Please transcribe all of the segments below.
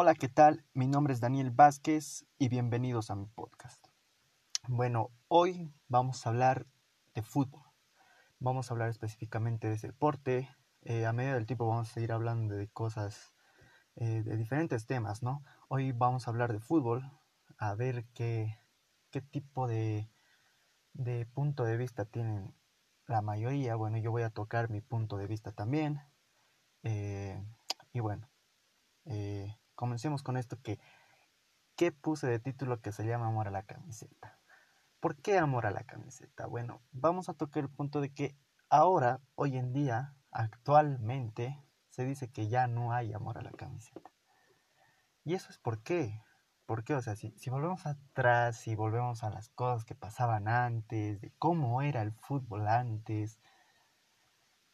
Hola, ¿qué tal? Mi nombre es Daniel Vázquez y bienvenidos a mi podcast. Bueno, hoy vamos a hablar de fútbol. Vamos a hablar específicamente de ese deporte. Eh, a medida del tiempo vamos a seguir hablando de cosas, eh, de diferentes temas, ¿no? Hoy vamos a hablar de fútbol, a ver qué, qué tipo de, de punto de vista tienen la mayoría. Bueno, yo voy a tocar mi punto de vista también. Eh, y bueno, eh, comencemos con esto que, ¿qué puse de título que se llama Amor a la camiseta? ¿Por qué amor a la camiseta? Bueno, vamos a tocar el punto de que ahora, hoy en día, actualmente, se dice que ya no hay amor a la camiseta. ¿Y eso es por qué? ¿Por qué? O sea, si, si volvemos atrás, si volvemos a las cosas que pasaban antes, de cómo era el fútbol antes,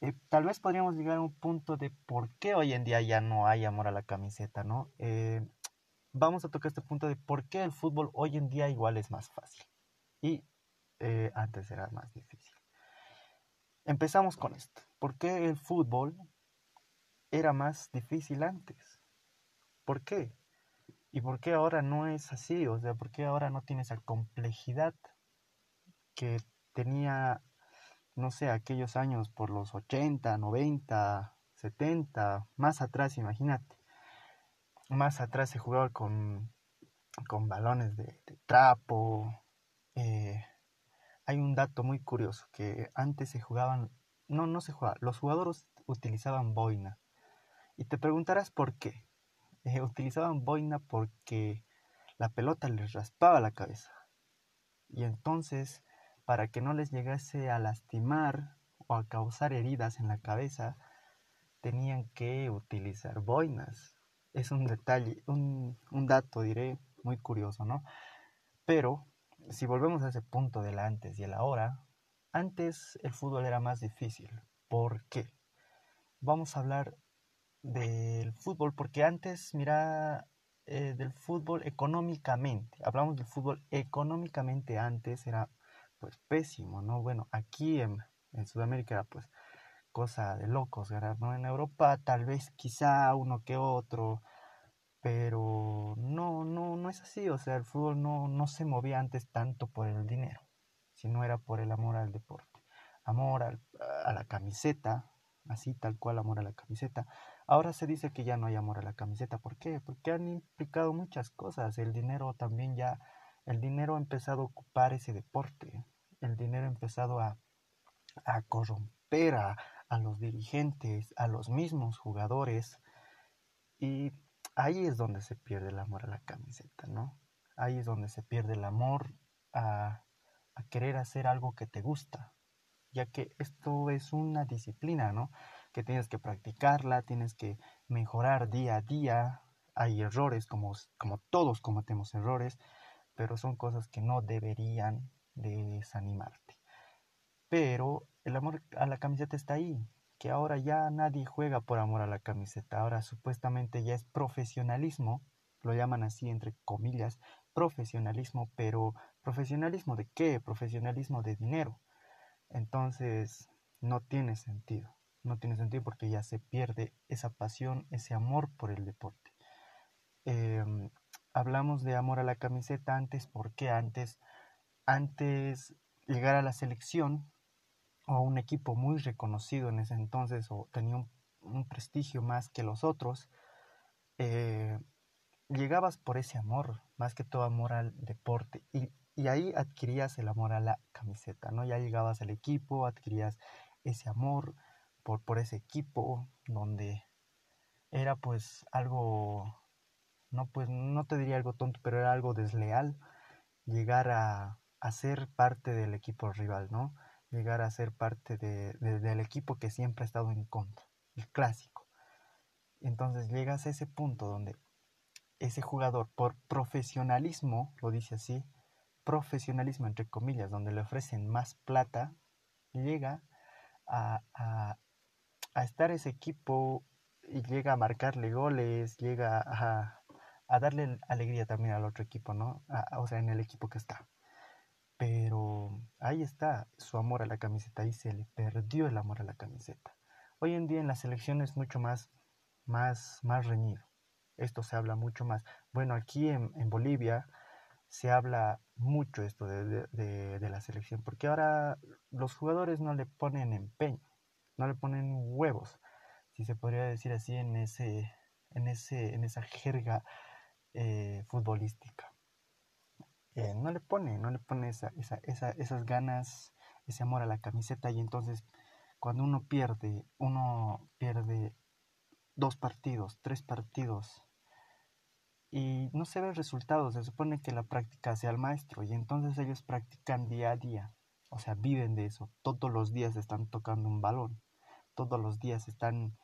eh, tal vez podríamos llegar a un punto de por qué hoy en día ya no hay amor a la camiseta, ¿no? Eh, vamos a tocar este punto de por qué el fútbol hoy en día igual es más fácil y eh, antes era más difícil. Empezamos con esto. ¿Por qué el fútbol era más difícil antes? ¿Por qué? ¿Y por qué ahora no es así? O sea, ¿por qué ahora no tiene esa complejidad que tenía no sé, aquellos años por los 80, 90, 70, más atrás, imagínate. Más atrás se jugaba con, con balones de, trapo. Eh, hay un dato muy curioso, que antes se jugaban, no, no se jugaba, los jugadores utilizaban boina. Y te preguntarás por qué. Eh, utilizaban boina porque la pelota les raspaba la cabeza. Y entonces para que no les llegase a lastimar o a causar heridas en la cabeza, tenían que utilizar boinas. Es un detalle, un, dato, diré, muy curioso, ¿no? Pero si volvemos a ese punto del antes y el ahora, antes el fútbol era más difícil. ¿Por qué? Vamos a hablar del fútbol porque antes, mira, eh, del fútbol económicamente, hablamos del fútbol económicamente antes era pues pésimo, ¿no? Bueno, aquí en, Sudamérica era pues cosa de locos, ¿verdad? ¿no? En Europa tal vez quizá uno que otro, pero no, no, no es así, o sea, el fútbol no, no se movía antes tanto por el dinero, sino era por el amor al deporte, amor a la camiseta, así tal cual amor a la camiseta. Ahora se dice que ya no hay amor a la camiseta, ¿por qué? Porque han implicado muchas cosas, el dinero también ya, el dinero ha empezado a ocupar ese deporte, el dinero ha empezado a, corromper a, los dirigentes, a los mismos jugadores. Y ahí es donde se pierde el amor a la camiseta, ¿no? Ahí es donde se pierde el amor a, a, querer hacer algo que te gusta, ya que esto es una disciplina, ¿no? Que tienes que practicarla, tienes que mejorar día a día. Hay errores, como, como todos cometemos errores, pero son cosas que no deberían de desanimarte. Pero el amor a la camiseta está ahí, que ahora ya nadie juega por amor a la camiseta, ahora supuestamente ya es profesionalismo, lo llaman así entre comillas, profesionalismo, pero profesionalismo de qué? Profesionalismo de dinero. Entonces, no tiene sentido, no tiene sentido porque ya se pierde esa pasión, ese amor por el deporte. Em, hablamos de amor a la camiseta antes, porque antes antes llegar a la selección o a un equipo muy reconocido en ese entonces o tenía un, prestigio más que los otros, eh, llegabas por ese amor, más que todo amor al deporte y, ahí adquirías el amor a la camiseta, ¿no? Ya llegabas al equipo, adquirías ese amor por, por ese equipo donde era pues algo, no pues no te diría algo tonto, pero era algo desleal llegar a, a ser parte del equipo rival, ¿no? Llegar a ser parte de, del equipo que siempre ha estado en contra, el clásico. Entonces llegas a ese punto donde ese jugador, por profesionalismo, lo dice así, profesionalismo entre comillas, donde le ofrecen más plata, llega a, a, a estar ese equipo y llega a marcarle goles, llega a, a darle alegría también al otro equipo, ¿no? o sea, en el equipo que está. Pero ahí está su amor a la camiseta, ahí se le perdió el amor a la camiseta. Hoy en día en la selección es mucho más, más, más reñido. esto se habla mucho más. Bueno, aquí en, Bolivia se habla mucho esto de, de, la selección, porque ahora los jugadores no le ponen empeño, no le ponen huevos, si se podría decir así en, ese, en, ese, en esa jerga eh, futbolística. Eh, no le pone, no le pone esa, esa, esa, esas ganas, ese amor a la camiseta y entonces cuando uno pierde, uno pierde dos partidos, tres partidos y no se ven resultados. Se supone que la práctica sea el maestro y entonces ellos practican día a día, o sea, viven de eso. Todos los días están tocando un balón, todos los días están,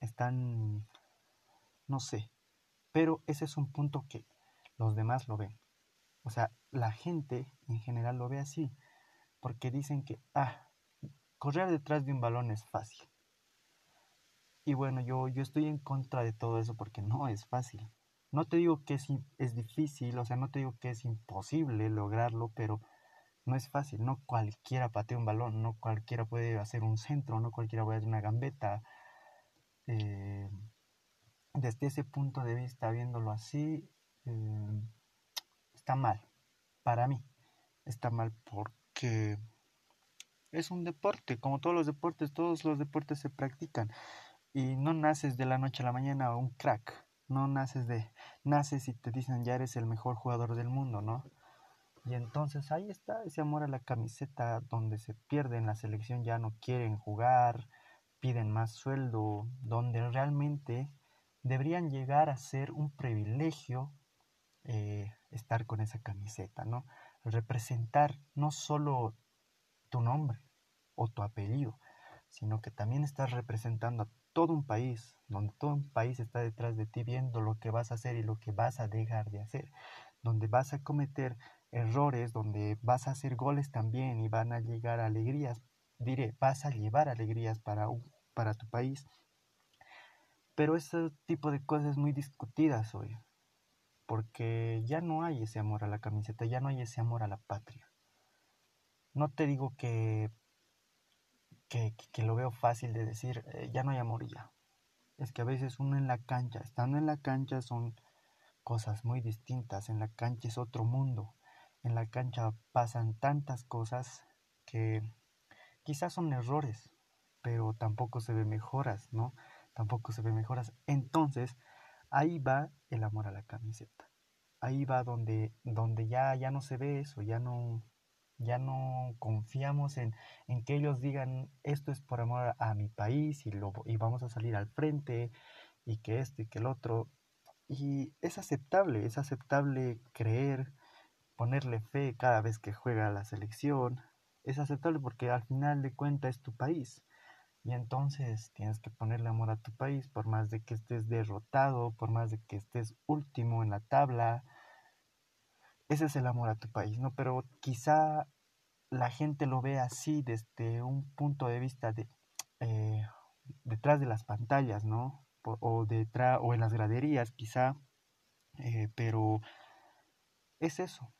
están, no sé, pero ese es un punto que los demás lo ven. O sea, la gente en general lo ve así, porque dicen que, ah, correr detrás de un balón es fácil. Y bueno, yo, yo estoy en contra de todo eso porque no es fácil. No te digo que es, es difícil, o sea, no te digo que es imposible lograrlo, pero no es fácil. No cualquiera patea un balón, no cualquiera puede hacer un centro, no cualquiera puede hacer una gambeta. Eh, desde ese punto de vista, viéndolo así, eh, está mal. Para mí, está mal porque es un deporte, como todos los deportes, todos los deportes se practican y no naces de la noche a la mañana un crack, no naces de, naces y te dicen ya eres el mejor jugador del mundo, ¿no? Y entonces ahí está ese amor a la camiseta donde se pierden la selección, ya no quieren jugar, piden más sueldo, donde realmente deberían llegar a ser un privilegio eh, estar con esa camiseta, ¿no? Representar no solo tu nombre o tu apellido, sino que también estás representando a todo un país, donde todo un país está detrás de ti viendo lo que vas a hacer y lo que vas a dejar de hacer, donde vas a cometer errores, donde vas a hacer goles también y van a llegar alegrías, diré, vas a llevar alegrías para, para tu país. Pero ese tipo de cosas muy discutidas hoy, porque ya no hay ese amor a la camiseta, ya no hay ese amor a la patria. No te digo que que, lo veo fácil de decir, eh, ya no hay amor ya. Es que a veces uno en la cancha, estando en la cancha son cosas muy distintas, en la cancha es otro mundo, en la cancha pasan tantas cosas que quizás son errores, pero tampoco se ve mejoras, ¿no? Tampoco se ve mejoras. Entonces, ahí va el amor a la camiseta. Ahí va donde, donde ya, ya no se ve eso, ya no, ya no confiamos en, que ellos digan esto es por amor a mi país y, lo, y vamos a salir al frente y que esto y que el otro. Y es aceptable, es aceptable creer, ponerle fe cada vez que juega la selección. Es aceptable porque al final de cuentas es tu país. Y entonces tienes que ponerle amor a tu país por más de que estés derrotado, por más de que estés último en la tabla, ese es el amor a tu país, ¿no? Pero quizá la gente lo ve así desde un punto de vista de eh, detrás de las pantallas, ¿no? O, detrás, o en las graderías, quizá, eh, pero es eso,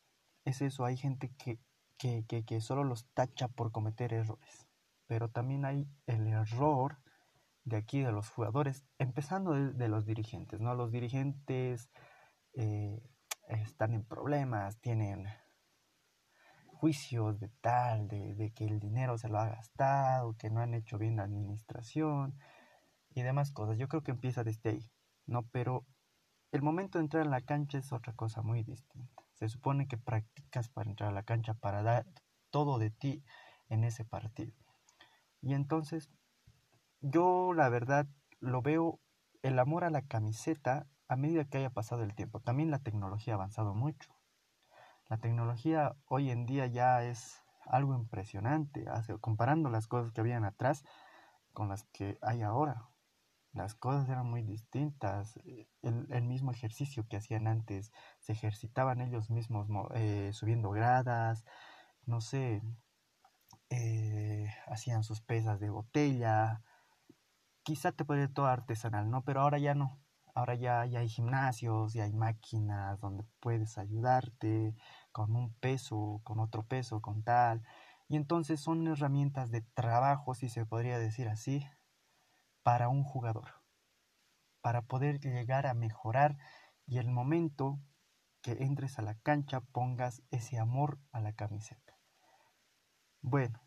es eso, hay gente que, que, que, solo los tacha por cometer errores, pero también hay el error de aquí de los jugadores, empezando de, los dirigentes, ¿no? Los dirigentes eh, están en problemas, tienen juicios de tal, de, que el dinero se lo ha gastado, que no han hecho bien la administración y demás cosas. Yo creo que empieza desde ahí, ¿no? Pero el momento de entrar a la cancha es otra cosa muy distinta. Se supone que practicas para entrar a la cancha, para dar todo de ti en ese partido. Y entonces, yo la verdad lo veo, el amor a la camiseta a medida que haya pasado el tiempo. También la tecnología ha avanzado mucho. La tecnología hoy en día ya es algo impresionante, comparando las cosas que habían atrás con las que hay ahora. Las cosas eran muy distintas. El, mismo ejercicio que hacían antes, se ejercitaban ellos mismos eh, subiendo gradas, no sé, eh, hacían sus pesas de botella. Quizá te puede todo artesanal, ¿no? Pero ahora ya no. Ahora ya, hay gimnasios, y hay máquinas donde puedes ayudarte con un peso, con otro peso, con tal. Y entonces son herramientas de trabajo, si se podría decir así, para un jugador. para poder llegar a mejorar y el momento que entres a la cancha pongas ese amor a la camiseta. Bueno,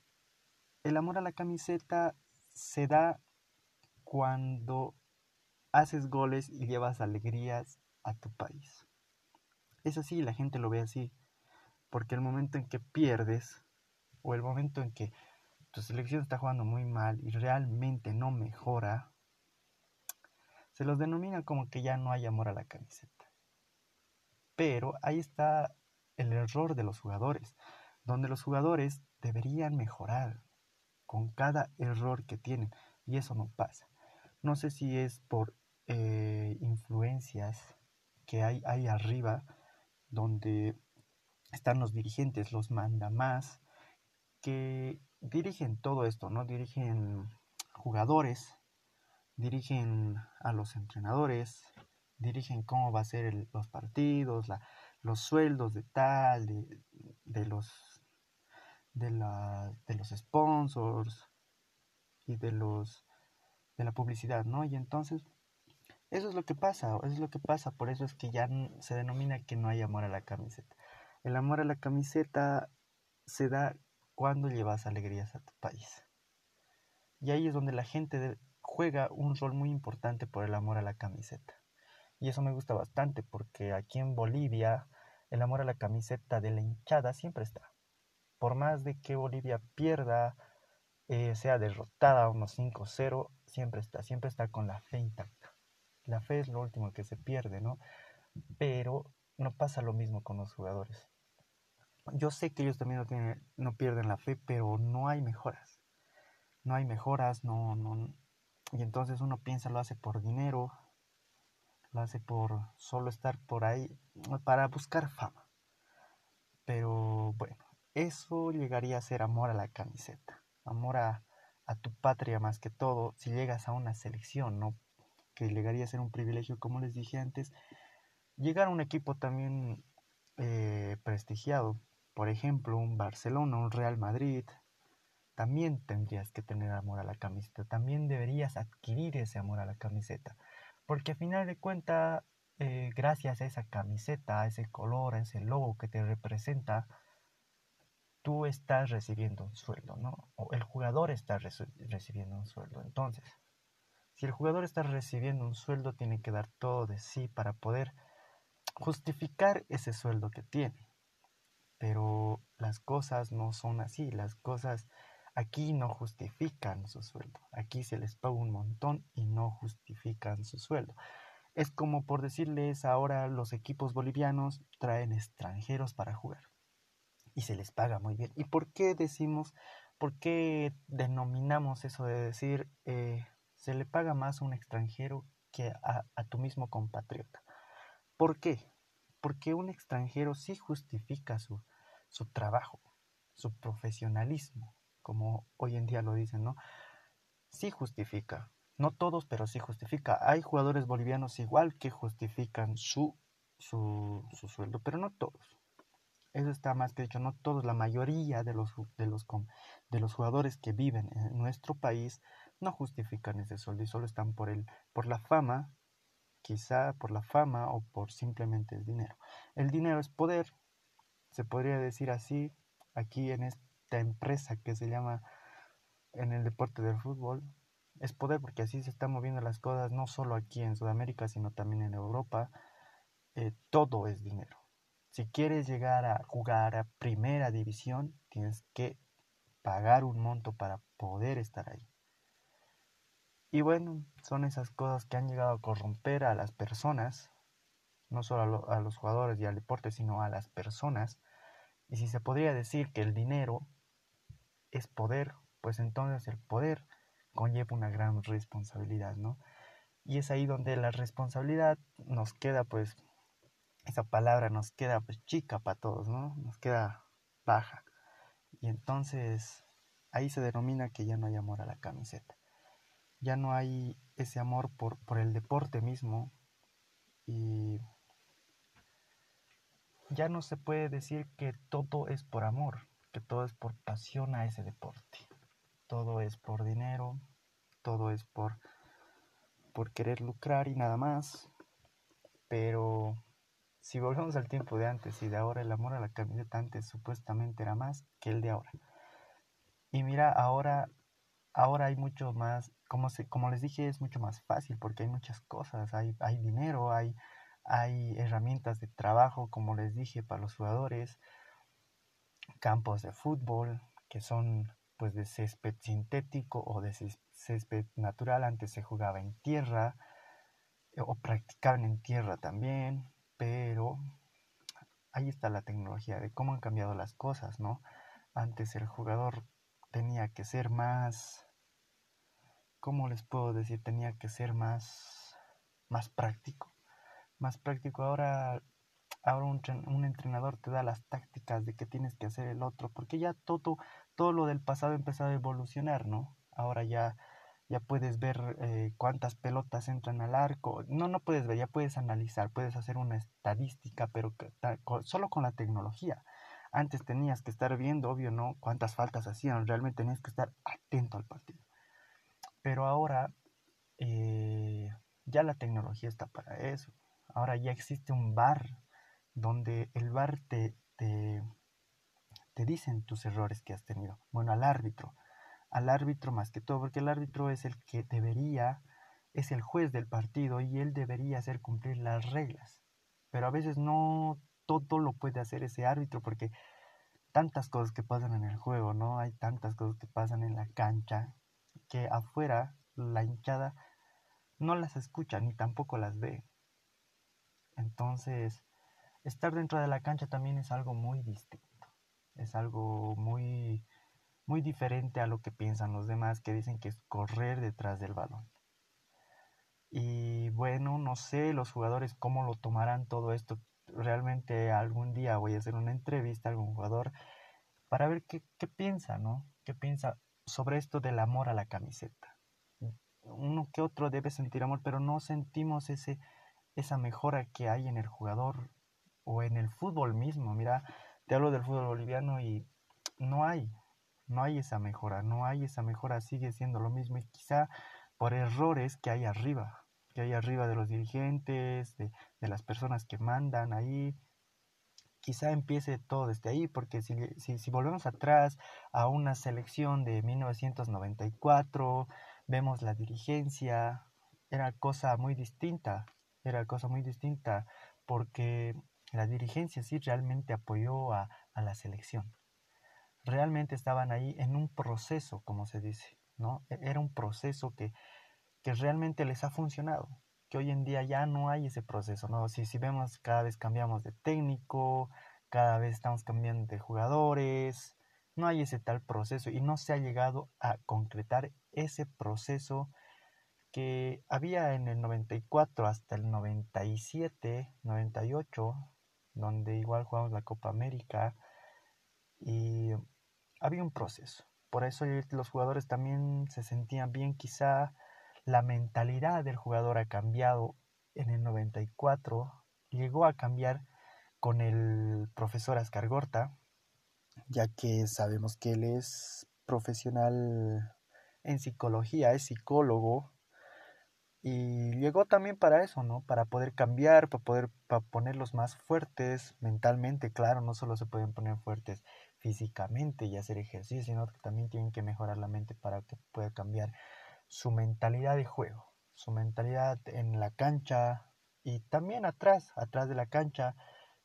el amor a la camiseta se da cuando haces goles y llevas alegrías a tu país. Es así, la gente lo ve así, porque el momento en que pierdes o el momento en que tu selección está jugando muy mal y realmente no mejora, se los denomina como que ya no hay amor a la camiseta. Pero ahí está el error de los jugadores, donde los jugadores deberían mejorar con cada error que tienen y eso no pasa. No sé si es por eh, influencias que hay ahí arriba, donde están los dirigentes, los manda más, que dirigen todo esto, ¿no? Dirigen jugadores, dirigen a los entrenadores, dirigen cómo va a ser los partidos, los sueldos de tal, de, los de, la, de los sponsors y de los de la publicidad, ¿no? Y entonces eso es lo que pasa, eso es lo que pasa, por eso es que ya se denomina que no hay amor a la camiseta. El amor a la camiseta se da cuando llevas alegrías a tu país. Y ahí es donde la gente juega un rol muy importante por el amor a la camiseta. Y eso me gusta bastante porque aquí en Bolivia el amor a la camiseta de la hinchada siempre está. Por más de que Bolivia pierda, eh, sea derrotada unos 5-0, siempre está, siempre está con la fe intacta. La fe es lo último que se pierde, ¿no? Pero no pasa lo mismo con los jugadores. Yo sé que ellos también no, no pierden la fe, pero no hay mejoras. No hay mejoras, no, no. Y entonces uno piensa lo hace por dinero, lo hace por solo estar por ahí, para buscar fama. Pero bueno, eso llegaría a ser amor a la camiseta, amor a, a tu patria más que todo, si llegas a una selección, ¿no? Que llegaría a ser un privilegio, como les dije antes, llegar a un equipo también eh, prestigiado, por ejemplo, un Barcelona, un Real Madrid, también tendrías que tener amor a la camiseta, también deberías adquirir ese amor a la camiseta, porque a final de cuentas, eh, gracias a esa camiseta, a ese color, a ese logo que te representa, tú estás recibiendo un sueldo, ¿no? O el jugador está recibiendo un sueldo. Entonces, si el jugador está recibiendo un sueldo, tiene que dar todo de sí para poder justificar ese sueldo que tiene. Pero las cosas no son así, las cosas aquí no justifican su sueldo. Aquí se les paga un montón y no justifican su sueldo. Es como por decirles ahora los equipos bolivianos traen extranjeros para jugar y se les paga muy bien. ¿Y por qué decimos, por qué denominamos eso de decir eh, se le paga más a un extranjero que a, a tu mismo compatriota? ¿Por qué? Porque un extranjero sí justifica su, su trabajo, su profesionalismo, como hoy en día lo dicen, ¿no? Sí justifica. No todos, pero sí justifica. Hay jugadores bolivianos igual que justifican su, su, su sueldo, pero no todos. Eso está más que dicho, no todos, la mayoría de los, de los, de los jugadores que viven en nuestro país no justifican ese sueldo y solo están por, el, por la fama, quizá por la fama o por simplemente el dinero. El dinero es poder, se podría decir así, aquí en esta empresa que se llama en el deporte del fútbol, es poder porque así se están moviendo las cosas, no solo aquí en Sudamérica, sino también en Europa. Eh, todo es dinero. Si quieres llegar a jugar a primera división, tienes que pagar un monto para poder estar ahí. Y bueno, son esas cosas que han llegado a corromper a las personas no solo a, los jugadores y al deporte, sino a las personas. Y si se podría decir que el dinero es poder, pues entonces el poder conlleva una gran responsabilidad, ¿no? Y es ahí donde la responsabilidad nos queda, pues, esa palabra nos queda, pues, chica para todos, ¿no? Nos queda baja. Y entonces ahí se denomina que ya no hay amor a la camiseta. Ya no hay ese amor por, por el deporte mismo. Y ya no se puede decir que todo es por amor, que todo es por pasión a ese deporte. Todo es por dinero, todo es por por querer lucrar y nada más. Pero si volvemos al tiempo de antes y de ahora, el amor a la camiseta antes supuestamente era más que el de ahora. Y mira, ahora, ahora hay mucho más, como, se, como les dije, es mucho más fácil porque hay muchas cosas, hay, hay dinero, hay, hay herramientas de trabajo, como les dije, para los jugadores, campos de fútbol que son pues de césped sintético o de césped natural, antes se jugaba en tierra o practicaban en tierra también, pero ahí está la tecnología de cómo han cambiado las cosas, ¿no? Antes el jugador tenía que ser más, ¿cómo les puedo decir? Tenía que ser más, más práctico. Más práctico. Ahora, ahora un, un entrenador te da las tácticas de qué tienes que hacer el otro, porque ya todo, todo lo del pasado ha empezado a evolucionar, ¿no? Ahora ya ya puedes ver eh, cuántas pelotas entran al arco. No, no puedes ver, ya puedes analizar, puedes hacer una estadística, pero solo con la tecnología. Antes tenías que estar viendo, obvio, ¿no? Cuántas faltas hacían, realmente tenías que estar atento al partido. Pero ahora eh, ya la tecnología está para eso. Ahora ya existe un bar donde el bar te, te, te dicen tus errores que has tenido. Bueno, al árbitro al árbitro más que todo, porque el árbitro es el que debería, es el juez del partido y él debería hacer cumplir las reglas. Pero a veces no todo lo puede hacer ese árbitro porque tantas cosas que pasan en el juego, ¿no? Hay tantas cosas que pasan en la cancha que afuera la hinchada no las escucha ni tampoco las ve. Entonces, estar dentro de la cancha también es algo muy distinto. Es algo muy muy diferente a lo que piensan los demás que dicen que es correr detrás del balón. Y bueno, no sé los jugadores cómo lo tomarán todo esto. Realmente algún día voy a hacer una entrevista a algún jugador para ver qué, qué piensa, ¿no? ¿Qué piensa sobre esto del amor a la camiseta? Uno que otro debe sentir amor, pero no sentimos ese, esa mejora que hay en el jugador o en el fútbol mismo. Mira, te hablo del fútbol boliviano y no hay, no hay esa mejora, no hay esa mejora, sigue siendo lo mismo y quizá por errores que hay arriba, que hay arriba de los dirigentes, de, las personas que mandan ahí, quizá empiece todo desde ahí, porque si, si, si, volvemos atrás a una selección de 1994, vemos la dirigencia, era cosa muy distinta, era cosa muy distinta, porque la dirigencia sí realmente apoyó a, a la selección realmente estaban ahí en un proceso, como se dice, ¿no? E-, era un proceso que, que realmente les ha funcionado, que hoy en día ya no hay ese proceso, ¿no? Si, si vemos cada vez cambiamos de técnico, cada vez estamos cambiando de jugadores, no hay ese tal proceso y no se ha llegado a concretar ese proceso que había en el 94 hasta el 97, 98, donde igual jugamos la Copa América y había un proceso. Por eso los jugadores también se sentían bien. Quizá la mentalidad del jugador ha cambiado en el 94. Llegó a cambiar con el profesor Ascar Gorta, ya que sabemos que él es profesional en psicología, es psicólogo. Y llegó también para eso, ¿no? Para poder cambiar, para poder para ponerlos más fuertes mentalmente, claro, no solo se pueden poner fuertes físicamente y hacer ejercicio, sino que también tienen que mejorar la mente para que pueda cambiar su mentalidad de juego, su mentalidad en la cancha y también atrás, atrás de la cancha,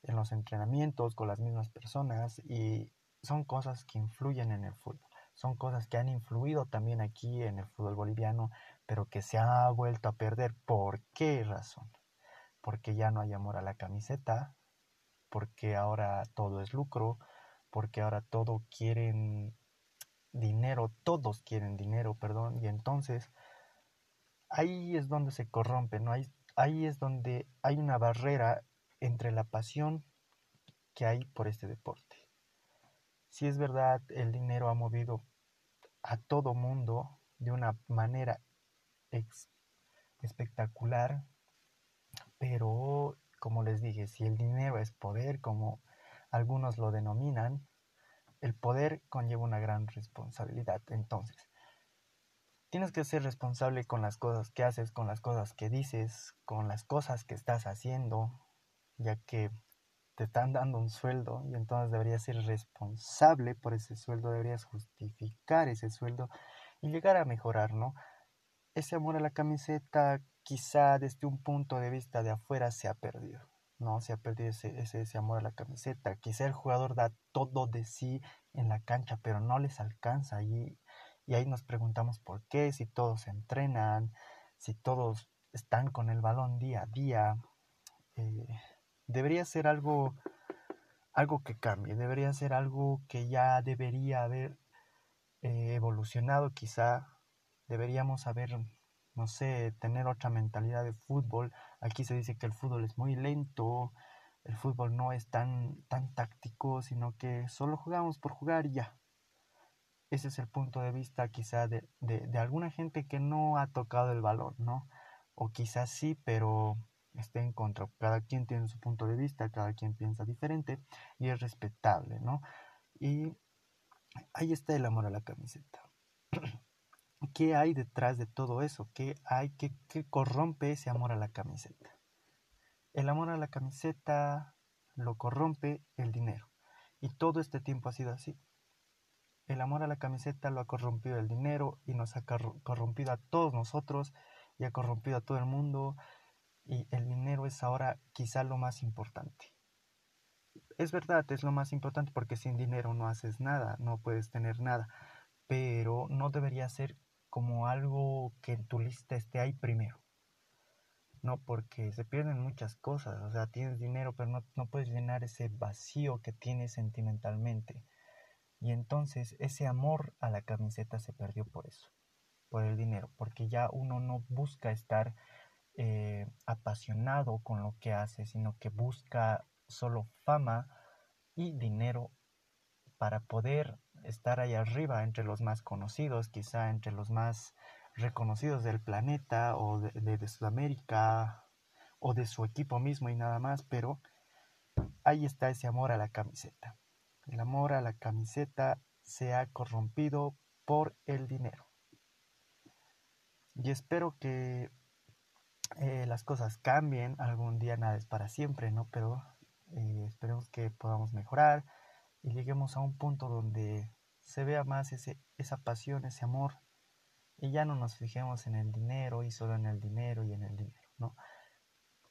en los entrenamientos con las mismas personas y son cosas que influyen en el fútbol, son cosas que han influido también aquí en el fútbol boliviano, pero que se ha vuelto a perder. ¿Por qué razón? Porque ya no hay amor a la camiseta, porque ahora todo es lucro, porque ahora todo quieren dinero, todos quieren dinero, perdón, y entonces ahí es donde se corrompe, ¿no? Ahí, ahí es donde hay una barrera entre la pasión que hay por este deporte. Si es verdad, el dinero ha movido a todo mundo de una manera espectacular, pero como les dije, si el dinero es poder, como algunos lo denominan, el poder conlleva una gran responsabilidad. Entonces, tienes que ser responsable con las cosas que haces, con las cosas que dices, con las cosas que estás haciendo, ya que te están dando un sueldo y entonces deberías ser responsable por ese sueldo, deberías justificar ese sueldo y llegar a mejorar, ¿no? Ese amor a la camiseta quizá desde un punto de vista de afuera se ha perdido, ¿no? Se ha perdido ese, ese, ese amor a la camiseta. Quizá el jugador da todo de sí en la cancha, pero no les alcanza y y ahí nos preguntamos por qué, si todos entrenan, si todos están con el balón día a día. Eh, debería ser algo, algo que cambie, debería ser algo que ya debería haber eh, evolucionado quizá. Deberíamos haber, no sé, tener otra mentalidad de fútbol. Aquí se dice que el fútbol es muy lento, el fútbol no es tan, tan táctico, sino que solo jugamos por jugar y ya ese es el punto de vista quizá de, de, alguna gente que no ha tocado el balón, ¿no? O quizás sí, pero esté en contra. Cada quien tiene su punto de vista, cada quien piensa diferente y es respetable, ¿no? Y ahí está el amor a la camiseta. ¿Qué hay detrás de todo eso? ¿Qué hay? ¿Qué, qué corrompe ese amor a la camiseta? El amor a la camiseta lo corrompe el dinero. Y todo este tiempo ha sido así. El amor a la camiseta lo ha corrompido el dinero y nos ha corrompido a todos nosotros y ha corrompido a todo el mundo y el dinero es ahora quizá lo más importante. Es verdad, es lo más importante porque sin dinero no haces nada, no puedes tener nada, pero no debería ser como algo que en tu lista esté ahí primero. No, porque se pierden muchas cosas, o sea, tienes dinero, pero no, no puedes llenar ese vacío que tienes sentimentalmente. Y entonces ese amor a la camiseta se perdió por eso, por el dinero, porque ya uno no busca estar eh, apasionado con lo que hace, sino que busca solo fama y dinero para poder estar ahí arriba entre los más conocidos, quizá entre los más reconocidos del planeta o de, Sudamérica o de su equipo mismo y nada más, pero ahí está ese amor a la camiseta. El amor a la camiseta se ha corrompido por el dinero. Y espero que eh, las cosas cambien. Algún día nada es para siempre, ¿no? Pero eh, esperemos que podamos mejorar y lleguemos a un punto donde se vea más ese, esa pasión, ese amor. Y ya no nos fijemos en el dinero y solo en el dinero y en el dinero, ¿no?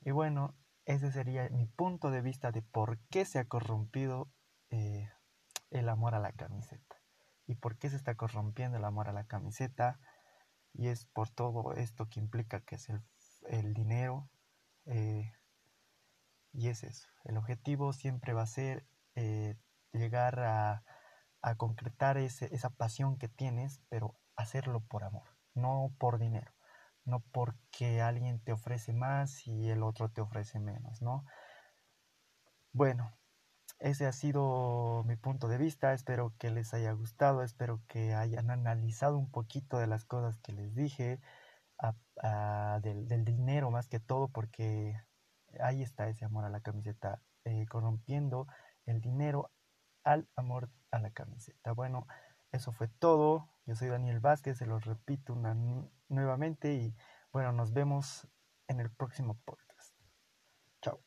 Y bueno, ese sería mi punto de vista de por qué se ha corrompido eh, el amor a la camiseta. ¿Y por qué se está corrompiendo el amor a la camiseta? Y es por todo esto que implica que es el, dinero. Eh, y es eso. El objetivo siempre va a ser eh, llegar a, a concretar ese, esa pasión que tienes, pero hacerlo por amor, no por dinero. No porque alguien te ofrece más y el otro te ofrece menos, ¿no? Bueno, ese ha sido mi punto de vista, espero que les haya gustado, espero que hayan analizado un poquito de las cosas que les dije, del, dinero más que todo, porque ahí está ese amor a la camiseta, eh, corrompiendo el dinero al amor a la camiseta. Bueno, eso fue todo. Yo soy Daniel Vázquez, se lo repito nuevamente y bueno, nos vemos en el próximo podcast. Chao.